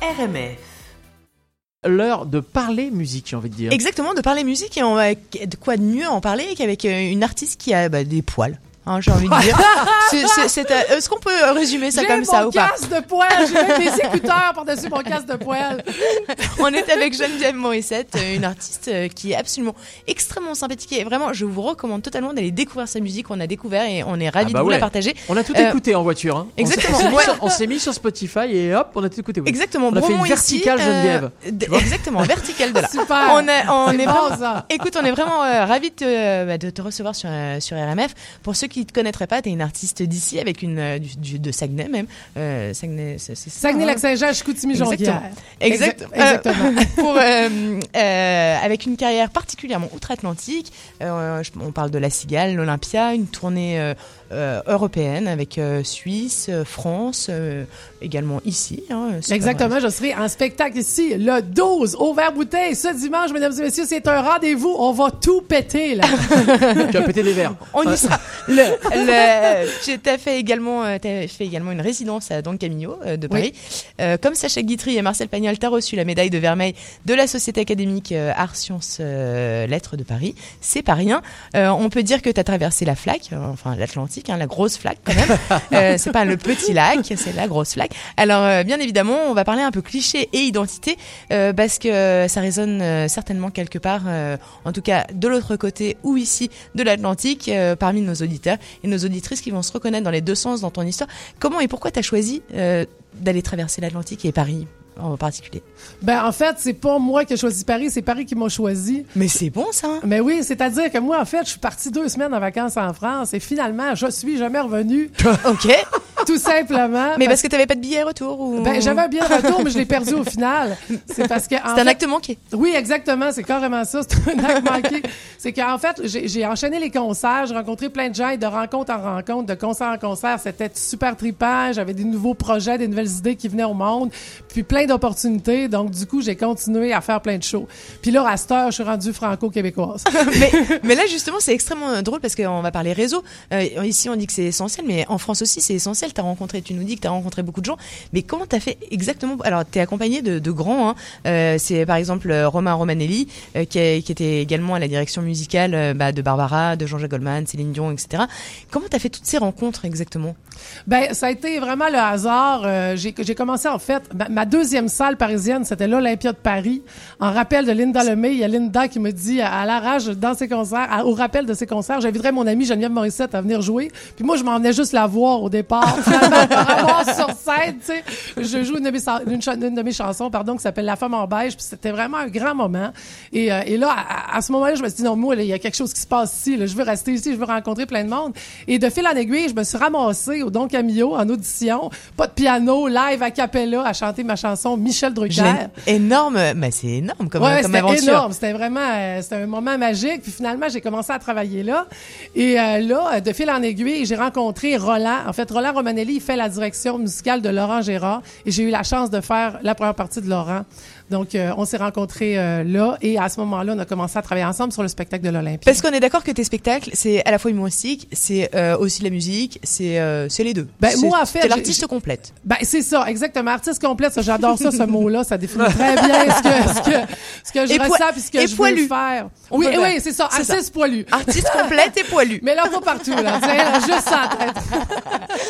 RMF. L'heure de parler musique, j'ai envie de dire. Exactement, de parler musique et on va de quoi de mieux en parler qu'avec euh, une artiste qui a bah, des poils. Hein, j'ai envie de dire. Euh, Est-ce qu'on peut résumer ça J'ai comme mon ça ou pas? casque de poêle, j'ai même mes écouteurs par-dessus mon casque de poêle. On est avec Geneviève Morissette, euh, une artiste euh, qui est absolument extrêmement sympathique et vraiment, je vous recommande totalement d'aller découvrir sa musique. On a découvert et on est ravis Ah bah de vous ouais. la partager. On a tout Euh, écouté en voiture. Hein. Exactement, On s'est mis, ouais. sur- mis Spotify et hop, on a tout écouté. oui. Exactement. On a fait une verticale, ici, Geneviève. exactement, verticale de là. Super. On est, on est bon, vraiment, ça. écoute, on est vraiment euh, ravis de te, euh, bah, de te recevoir sur, euh, sur RMF. Pour ceux qui ne te connaîtraient pas, tu es une artiste d'ici, avec une, euh, du, du- de Saguenay même. Euh, Saguenay, c'est ça, hein? Saguenay-Lac-Saint-Jean, Chicoutimi-Jonquière. Exact- Exact- Exactement. pour, euh, euh, avec une carrière particulièrement outre-Atlantique. Euh, on parle de la Cigale, l'Olympia, une tournée européenne avec euh, Suisse, France, euh, également ici. hein, Exactement, je serai en spectacle ici le 12 au Vert Bouteille ce dimanche, mesdames et messieurs, c'est un rendez-vous, on va tout péter là. Tu as pété des verres. On y sera. Le, tu as fait également, euh, t'as fait également une résidence à Don Camillo euh, de Paris. Euh, comme Sacha Guitry et Marcel Pagnol, tu as reçu la médaille de vermeil de la Société académique euh, Arts Sciences euh, Lettres de Paris. C'est pas rien. Euh, on peut dire que tu as traversé la flaque, euh, enfin l'Atlantique, hein, la grosse flaque quand même. euh, c'est pas le petit lac, c'est la grosse flaque. Alors euh, bien évidemment, on va parler un peu cliché et identité euh, parce que ça résonne euh, certainement quelque part, euh, en tout cas de l'autre côté ou ici de l'Atlantique, euh, parmi nos auditeurs et nos auditrices qui vont se reconnaître dans les deux sens dans ton histoire. Comment et pourquoi tu as choisi euh, d'aller traverser l'Atlantique et Paris en particulier? Ben en fait, c'est pas moi qui ai choisi Paris, c'est Paris qui m'a choisi. Mais c'est bon ça hein? Mais oui, c'est-à-dire que moi en fait, je suis partie deux semaines en vacances en France et finalement, je suis jamais revenue, Ok. Tout simplement. Mais parce que tu n'avais pas de billet retour ou... ben, j'avais un bien retour, mais je l'ai perdu au final. C'est parce que C'est un acte manqué. Oui, exactement. C'est carrément ça. C'est un acte manqué. C'est qu'en fait, j'ai enchaîné les concerts. J'ai rencontré plein de gens et de rencontre en rencontre, de concert en concert. C'était super trippant. J'avais des nouveaux projets, des nouvelles idées qui venaient au monde. Puis plein d'opportunités. Donc, du coup, j'ai continué à faire plein de shows. Puis là, à cette heure, je suis rendue franco-québécoise. mais, mais là justement c'est extrêmement drôle parce qu'on va parler réseau. Euh, ici on dit que c'est essentiel, mais en France aussi c'est essentiel. T'as rencontré, tu nous dis que t'as rencontré beaucoup de gens, mais comment t'as fait exactement Alors t'es accompagné de, de grands. Hein. Euh, c'est par exemple euh, Romain Romanelli euh, qui, qui était également à la direction musicale euh, bah, de Barbara, de Jean-Jacques Goldman, Céline Dion, etc. Comment t'as fait toutes ces rencontres exactement? Ben, ça a été vraiment le hasard. Euh, j'ai commencé, en fait, ma, ma deuxième salle parisienne, c'était l'Olympia de Paris. En rappel de Linda Lemay, il y a Linda qui me dit, à la rage, dans ses concerts, à- au rappel de ses concerts, j'inviterais mon amie Geneviève Morissette à venir jouer. Puis moi, je m'en venais juste la voir au départ. Finalement, sur scène, tu sais. Je joue une de mes, sa- une, cha- une de mes chansons, pardon, qui s'appelle La femme en beige. Puis c'était vraiment un grand moment. Et, euh, et là, à, à ce moment-là, je me suis dit, non, moi, il y a quelque chose qui se passe ici. là. Je veux rester ici, je veux rencontrer plein de monde. Et de fil en aiguille, je me suis ramassée au Don Camillo en audition. Pas de piano, live a cappella, à chanter ma chanson Michel Drucker. Énorme, mais c'est énorme comme, Ouais, comme c'était aventure. énorme. C'était vraiment, euh, c'était un moment magique. Puis finalement, j'ai commencé à travailler là. Et euh, là, euh, de fil en aiguille, j'ai rencontré Roland. En fait, Roland Romanelli, il fait la direction musicale de Laurent Gérard. Et j'ai eu la chance de faire la première partie de Laurent. Donc, euh, on s'est rencontrés euh, là. Et à ce moment-là, on a commencé à travailler ensemble sur le spectacle de l'Olympia. Parce qu'on est d'accord que tes spectacles, c'est à la fois humoristique, c'est euh, aussi la musique, c'est c'est les deux. Ben, C'est- moi, en fait, t'es l'artiste complète. Ben, c'est ça, exactement. Artiste complète, ça, j'adore ça, ce mot-là. Ça définit très bien ce que, ce que, ce que je Et ressens puis ce que et je poilu. veux faire. On oui, oui, c'est ça. C'est ça. Artiste poilu. Artiste complète et poilu. Mais là, pas partout, là. Là, juste ça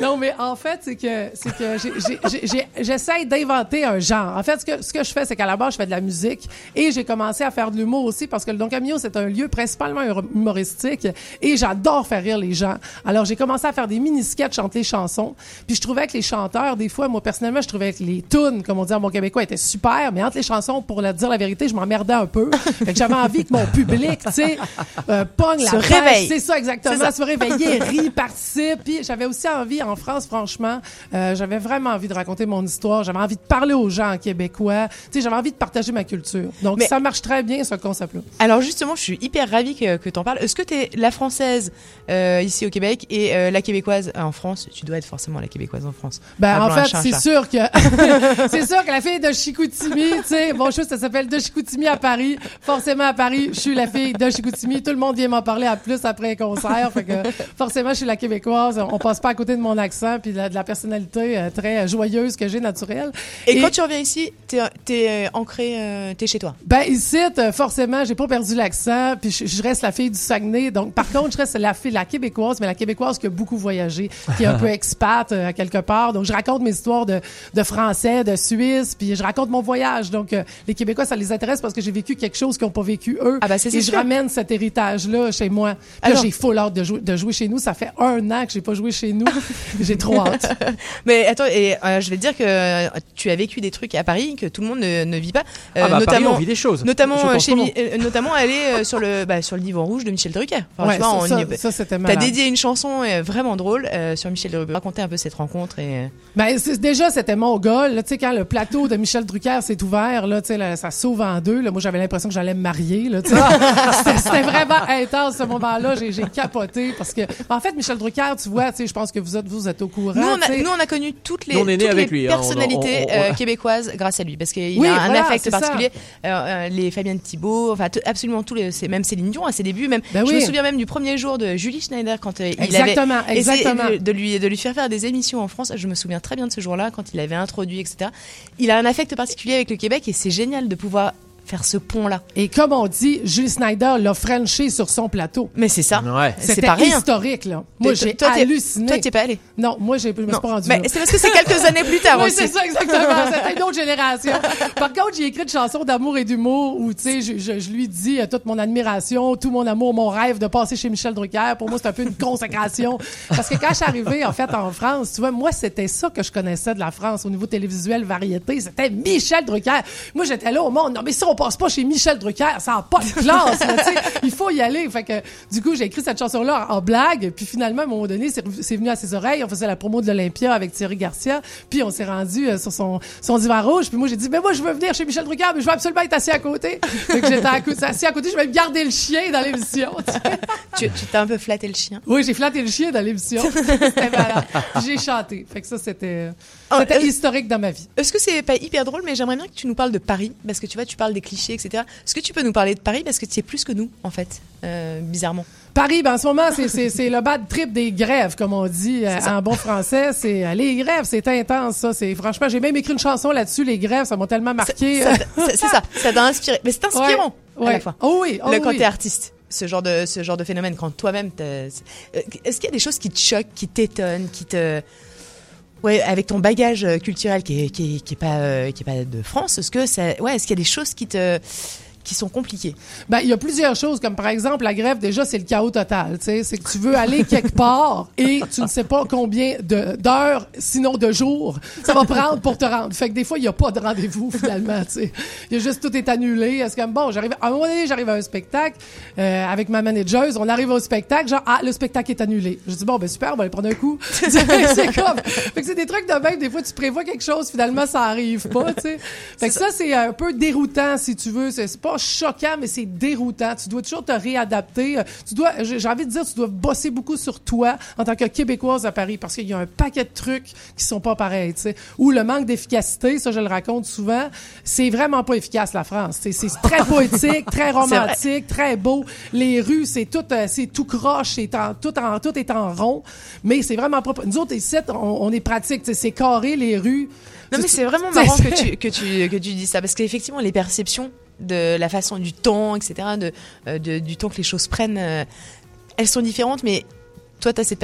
non, mais en fait, c'est que, c'est que j'essaie d'inventer un genre. En fait, ce que, ce que je fais, c'est qu'à la base, je fais de la musique et j'ai commencé à faire de l'humour aussi parce que le Don Camillo, c'est un lieu principalement humoristique et j'adore faire rire les gens. Alors, j'ai commencé à faire des mini-sketchs, chanter les chansons. Puis je trouvais que les chanteurs, des fois, moi, personnellement, je trouvais que les tunes, comme on dit en bon québécois, étaient super, mais entre les chansons, pour dire la vérité, je m'emmerdais un peu. Fait que j'avais envie que mon public, tu sais, euh, pogne la Se. C'est ça, exactement. Ça. Se réveiller, rit, participe. Puis j'avais aussi envie, en France, franchement, euh, j'avais vraiment envie de raconter mon histoire. J'avais envie de parler aux gens en québécois. Tu sais, j'avais envie de partager ma culture. Donc, Mais- ça marche très bien, ce concept-là. Alors justement, je suis hyper ravie que, que t'en parles. Est-ce que t'es la française euh, ici au Québec et euh, la québécoise en France? Tu dois être forcément la québécoise en France. Ben, en fait, c'est sûr que, c'est sûr que la fille de Chicoutimi, tu sais, bon, chose, ça s'appelle de Chicoutimi à Paris. Forcément, à Paris, je suis la fille de Chicoutimi. Tout le monde vient m'en parler à plus après un concert. Fait que, forcément, je suis la québécoise. On passe pas à côté de mon mon accent puis de la, de la personnalité euh, très joyeuse que j'ai naturelle. Et, quand tu reviens ici, t'es es ancré, euh, t'es chez toi? Ben ici, euh, forcément, j'ai pas perdu l'accent, puis je, je reste la fille du Saguenay. Donc, par contre, je reste la fille, la québécoise, mais la québécoise qui a beaucoup voyagé, qui est un peu expat euh, à quelque part. Donc, je raconte mes histoires de, de français, de Suisse, puis je raconte mon voyage. Donc, euh, les Québécois, ça les intéresse parce que j'ai vécu quelque chose qu'ils n'ont pas vécu eux. Ah ben, c'est Et je ramène cet héritage-là chez moi. Puis là, Alors- j'ai full hâte de jouer, de jouer chez nous. Ça fait un an que j'ai pas joué chez nous. j'ai trop hâte. Mais attends, et euh, je vais te dire que euh, tu as vécu des trucs à Paris que tout le monde ne, ne vit pas, Euh, Ah bah, Paris, notamment. on vit des choses. Notamment, euh, chez notamment aller sur le bah, sur le divan rouge de Michel Drucker. Enfin, ouais, tu vois, ça, on ça, ça, malade. dédié une chanson vraiment drôle sur Michel Drucker. Raconter un peu cette rencontre et Ben, déjà, c'était mon goal. là. Tu sais, quand le plateau de Michel Drucker s'est ouvert, là, là, ça s'ouvre en deux. Là. Moi, j'avais l'impression que j'allais me marier. C'était, vraiment intense, ce moment-là. J'ai, j'ai capoté parce que, en fait, Michel Drucker, tu vois, je pense que vous êtes, vous êtes au courant. nous, on a, sais. nous, on a connu toutes les, Nous, on est nés toutes avec les lui, hein. On- personnalités on- on- euh, québécoises grâce à lui, parce qu'il Oui, a un voilà, affect particulier. Euh, euh, les Fabienne Thibault, enfin absolument tous les, c'est même Céline Dion à ses débuts, même. Ben je oui. me souviens même du premier jour de Julie Schneider quand euh, il avait Exactement, essayé exactement. de, de lui de lui faire faire des émissions en France. Je me souviens très bien de ce jour-là quand il avait introduit, etc. Il a un affect particulier avec le Québec et c'est génial de pouvoir faire ce pont-là. Et comme on dit, Julie Snyder l'a Frenché sur son plateau. Mais c'est ça. Ouais. C'est historique, là. Moi, j'ai halluciné. Toi, t'es pas allé. Non, moi, j'ai, je me suis pas rendu Mais c'est parce que c'est quelques années plus tard Oui, aussi. c'est ça, exactement. C'était une autre génération. Par contre, j'ai écrit une chanson d'amour et d'humour où, tu sais, je, je, je lui dis euh, toute mon admiration, tout mon amour, mon rêve de passer chez Michel Drucker. Pour moi, c'est un peu une consécration. Parce que quand je suis arrivée, en fait, en France, tu vois, moi, c'était ça que je connaissais de la France au niveau télévisuel, variété. C'était Michel Drucker. Moi, j'étais là au monde. Non, mais si on passe pas chez Michel Drucker, ça n'a pas de classe, là. Il faut y aller. Fait que, du coup, j'ai écrit cette chanson-là en, en blague. Puis finalement, à un moment donné, c'est venu à ses oreilles. On faisait la promo de l'Olympia avec Thierry Garcia. Puis on s'est rendu euh, sur son, son divan rouge. Puis moi, j'ai dit, mais moi, je veux venir chez Michel Drucker, mais je veux absolument être assis à côté. fait que j'étais assis à côté. Je vais garder le chien dans l'émission. tu t'as un peu flatté le chien. Oui, j'ai flatté le chien dans l'émission. C'était malade. J'ai chanté. Fait que ça, c'était, Oh, c'était euh, historique dans ma vie. Est-ce que c'est pas hyper drôle, mais j'aimerais bien que tu nous parles de Paris, parce que tu vois, tu parles des clichés, etc. Est-ce que tu peux nous parler de Paris, parce que tu es plus que nous, en fait, euh, bizarrement. Paris, ben, en ce moment, c'est, c'est, c'est le bad trip des grèves, comme on dit euh, en bon français. C'est euh, les grèves, c'est intense, ça. C'est franchement, j'ai même écrit une chanson là-dessus. Les grèves, ça m'a tellement marqué. C'est ça, ça t'a inspiré. Mais c'est inspirant Ouais, à la fois. Oh oui, oh Le oui. t'es artiste, ce genre de ce genre de phénomène, quand toi-même, euh, est-ce qu'il y a des choses qui te choquent, qui t'étonnent, qui te Ouais, avec ton bagage euh, culturel qui est, qui est, qui est pas euh, qui est pas de France, est-ce que ça ouais, est-ce qu'il y a des choses qui te qui sont compliquées Ben, il y a plusieurs choses, comme par exemple, la grève, déjà, c'est le chaos total. Tu sais, c'est que tu veux aller quelque part et tu ne sais pas combien d'heures, sinon de jours, ça va prendre pour te rendre. Fait que des fois, il n'y a pas de rendez-vous, finalement, tu sais. Il y a juste tout est annulé. Est-ce que, bon, j'arrive, à un moment donné, j'arrive à un spectacle, euh, avec ma manageuse, on arrive au spectacle, genre, ah, le spectacle est annulé. Je dis, bon, ben, super, on va aller prendre un coup. c'est comme, fait que c'est des trucs de même, des fois, tu prévois quelque chose, finalement, ça arrive pas, tu sais. Fait que ça, c'est un peu déroutant, si tu veux. C'est c'est pas choquant, mais c'est déroutant. Tu dois toujours te réadapter. Euh, Tu dois, j'ai j'ai envie de dire, tu dois bosser beaucoup sur toi en tant que Québécoise à Paris parce qu'il y a un paquet de trucs qui sont pas pareils, tu sais. Ou le manque d'efficacité, ça, je le raconte souvent. C'est vraiment pas efficace, la France. C'est très poétique, très romantique, très beau. Les rues, c'est tout, euh, c'est tout croche, c'est en, tout en, tout est en rond. Mais c'est vraiment pas, nous autres, ici, on, on est pratique, c'est carré, les rues. Non mais c'est vraiment marrant que tu que tu que tu dis ça parce qu'effectivement les perceptions de la façon du temps etc de, euh, de- du temps que les choses prennent euh, elles sont différentes mais toi tu as cette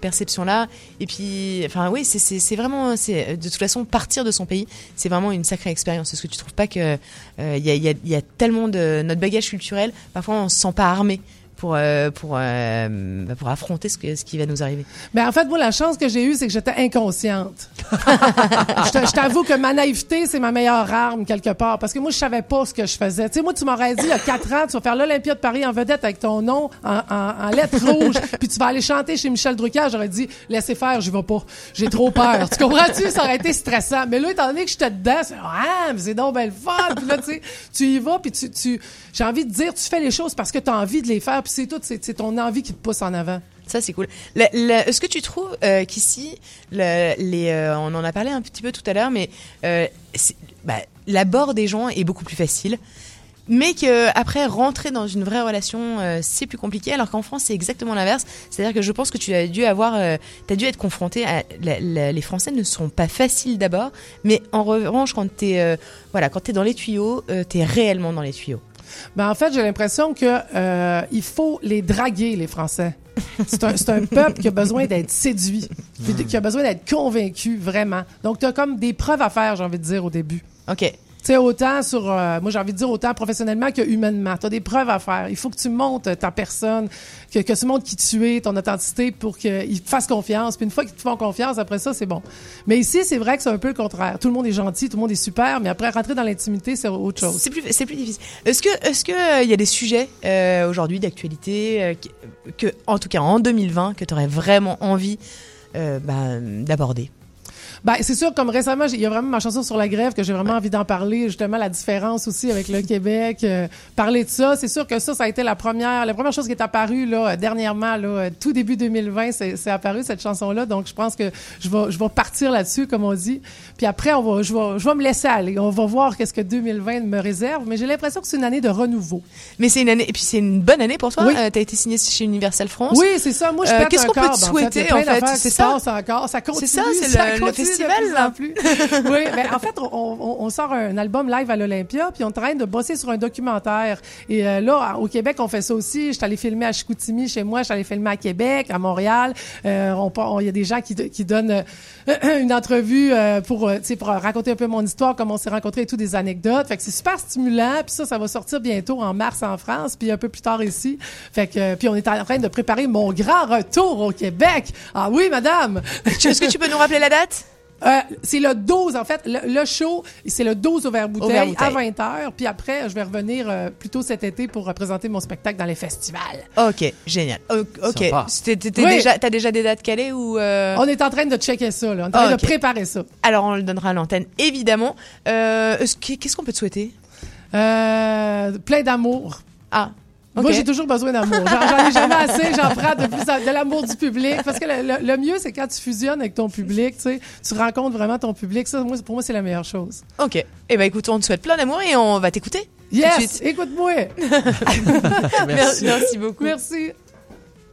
perception là et puis enfin oui c'est vraiment de toute façon partir de son pays c'est vraiment une sacrée expérience. Est-ce que tu trouves pas que euh, il y a y a tellement de notre bagage culturel parfois on se sent pas armé pour euh, pour euh, bah, pour affronter ce que ce qui va nous arriver Ben en fait, moi, la chance que j'ai eue, c'est que j'étais inconsciente. je t'avoue que ma naïveté, c'est ma meilleure arme, quelque part. Parce que moi, je savais pas ce que je faisais. Tu sais, moi, tu m'aurais dit, il y a quatre ans, tu vas faire l'Olympia de Paris en vedette avec ton nom en, en, en lettres rouges, puis tu vas aller chanter chez Michel Drucker. J'aurais dit, laissez faire, je vais pas. J'ai trop peur. tu comprends-tu? Ça aurait été stressant. Mais là, étant donné que j'étais dedans, c'est, ah, mais c'est donc belle fun. Puis là, tu sais, tu y vas, puis tu, tu, j'ai envie de dire, tu fais les choses parce que tu as envie de les faire, c'est ton envie qui te pousse en avant. Ça, c'est cool. Est-ce que tu trouves euh, qu'ici, euh, on en a parlé un petit peu tout à l'heure, mais euh, bah, l'abord des gens est beaucoup plus facile. mais que après rentrer dans une vraie relation c'est plus compliqué alors qu'en France c'est exactement l'inverse c'est à dire que je pense que tu as dû avoir t'as dû être confronté les Français ne sont pas faciles d'abord mais en revanche quand t'es euh, voilà quand dans les tuyaux euh, t'es réellement dans les tuyaux Ben, en fait, j'ai l'impression que euh, il faut les draguer, les Français. C'est un, un peuple qui a besoin d'être séduit, qui a besoin d'être convaincu, vraiment. Donc, tu as comme des preuves à faire, j'ai envie de dire, au début. ok Tu sais, autant sur, euh, moi j'ai envie de dire autant professionnellement que humainement. Tu as des preuves à faire. Il faut que tu montes ta personne, que, que tu montres qui tu es, ton authenticité pour qu'ils te fassent confiance. Puis une fois qu'ils te font confiance, après ça, c'est bon. Mais ici, c'est vrai que c'est un peu le contraire. Tout le monde est gentil, tout le monde est super, mais après, rentrer dans l'intimité, c'est autre chose. c'est plus plus difficile est-ce que que euh, y a des sujets euh, aujourd'hui d'actualité que en tout cas en 2020 que t'aurais vraiment envie bah, d'aborder? Ben, c'est sûr, comme récemment, il y a vraiment ma chanson sur la grève que j'ai vraiment envie d'en parler, justement, la différence aussi avec le Québec, euh, parler de ça. C'est sûr que ça, ça a été la première, la première chose qui est apparue, là, euh, dernièrement, là, euh, tout début 2020, c'est, c'est apparu, cette chanson-là. Donc, je pense que je vais, je vais partir là-dessus, comme on dit. Puis après, on va, je vais, je vais me laisser aller. On va voir qu'est-ce que 2020 me réserve. Mais j'ai l'impression que c'est une année de renouveau. mais c'est une année et puis c'est une bonne année pour toi Oui. Euh, t'as été signé chez Universal France Oui, c'est ça. Moi, je Euh, qu'est-ce qu'on peut te souhaiter, en fait? C'est ça? passent encore. Ça continue. ça, c'est ça le- le de festival, plus là. en plus. oui, ben, en fait, on, on- on sort un album live à l'Olympia, puis on est en train de bosser sur un documentaire. Et euh, là, au Québec, on fait ça aussi. Je suis allée filmer à Chicoutimi, chez moi. Je suis allée filmer à Québec, à Montréal. Euh, on on- Il y a des gens qui, qui donnent euh, une entrevue euh, pour, euh, tu sais, pour raconter un peu mon histoire, comment on s'est rencontrés et tout, des anecdotes. Fait que c'est super stimulant. Puis ça, ça va sortir bientôt en mars en France, puis un peu plus tard ici. Fait que, puis on est en train de préparer mon grand retour au Québec. Ah oui, madame! est-ce que tu peux nous rappeler la date? Euh, c'est le 12, en fait. Le, le show, c'est le 12 au verre bouteille à Bouteille. 20h. Puis après, je vais revenir euh, plus tôt cet été pour représenter mon spectacle dans les festivals. Ok, génial. O- Ok. T'es- t'es- Oui. déjà, t'as déjà des dates calées ou euh, On est en train de checker ça, là. On est en train de préparer ça. Alors on le donnera à l'antenne, évidemment. Euh, est-ce que- Qu'est-ce qu'on peut te souhaiter? Euh, plein d'amour. Ah, Moi, j'ai toujours besoin d'amour. J'en, j'en ai jamais assez. J'en prends de, plus de l'amour du public. Parce que le, le- le mieux, c'est quand tu fusionnes avec ton public, tu sais. Tu rencontres vraiment ton public. Ça, moi, pour moi, c'est la meilleure chose. Ok. Eh ben écoute, on te souhaite plein d'amour et on va t'écouter. Yes! Écoute-moi! Merci. Merci beaucoup. Merci.